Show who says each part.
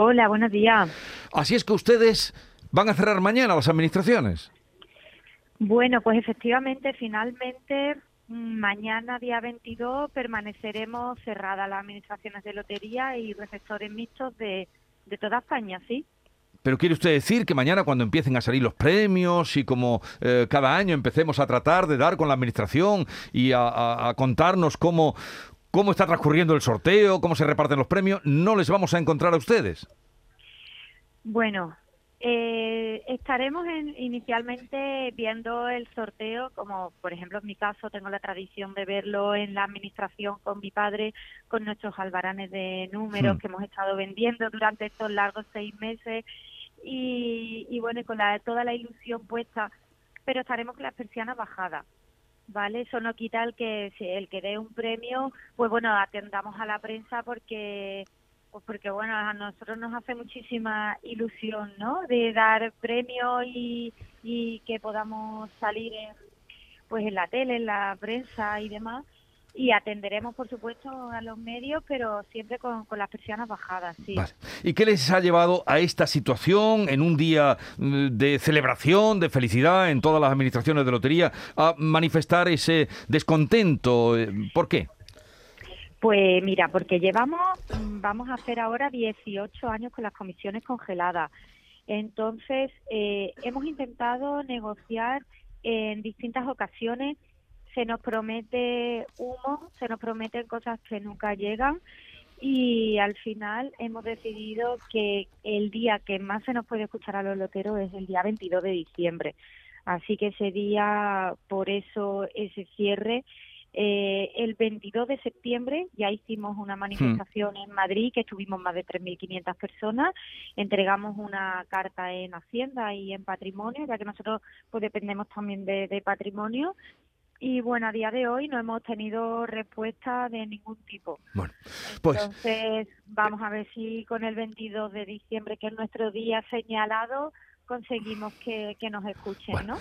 Speaker 1: Hola, buenos días.
Speaker 2: Así es que ustedes van a cerrar mañana las administraciones.
Speaker 1: Bueno, pues efectivamente, finalmente, mm, mañana día 22 permaneceremos cerradas las administraciones de lotería y receptores mixtos de, de toda España, ¿sí?
Speaker 2: Pero quiere usted decir que mañana cuando empiecen a salir los premios y como eh, cada año empecemos a tratar de dar con la administración y a, a- a contarnos cómo, cómo está transcurriendo el sorteo, cómo se reparten los premios, no les vamos a encontrar a ustedes.
Speaker 1: Bueno, eh, estaremos en- inicialmente viendo el sorteo, como por ejemplo en mi caso tengo la tradición de verlo en la administración con mi padre, con nuestros albaranes de números
Speaker 2: Hmm.
Speaker 1: que hemos estado vendiendo durante estos largos seis meses y, y bueno, con la, toda la ilusión puesta, pero estaremos con las persianas bajadas. ¿Vale? Eso no quita el que el que dé un premio, pues bueno, atendamos a la prensa porque pues porque bueno, a nosotros nos hace muchísima ilusión, ¿no? De dar premios y, y que podamos salir en, pues en la tele, en la prensa y demás. Y atenderemos, por supuesto, a los medios, pero siempre con, con las persianas bajadas, sí.
Speaker 2: Vale. ¿Y qué les ha llevado a esta situación en un día mm, de celebración, de felicidad en todas las administraciones de lotería, a manifestar ese descontento? Eh, ¿Por qué?
Speaker 1: Pues mira, porque llevamos, mm, vamos a hacer ahora 18 años con las comisiones congeladas. Entonces, eh, hemos intentado negociar en distintas ocasiones. Se nos promete humo, se nos prometen cosas que nunca llegan y al final hemos decidido que el día que más se nos puede escuchar a los loteros es el día 22 de diciembre. Así que ese día, por eso ese cierre. Eh, el 22 de septiembre ya hicimos una manifestación en Madrid que estuvimos más de 3.500 personas. Entregamos una carta en Hacienda y en Patrimonio, ya que nosotros pues dependemos también de, de Patrimonio. Y bueno, a día de hoy no hemos tenido respuesta de ningún tipo.
Speaker 2: Bueno, pues
Speaker 1: Entonces, vamos a ver si con el 22 de diciembre, que es nuestro día señalado, conseguimos que, que nos escuchen,
Speaker 2: Bueno,
Speaker 1: ¿no?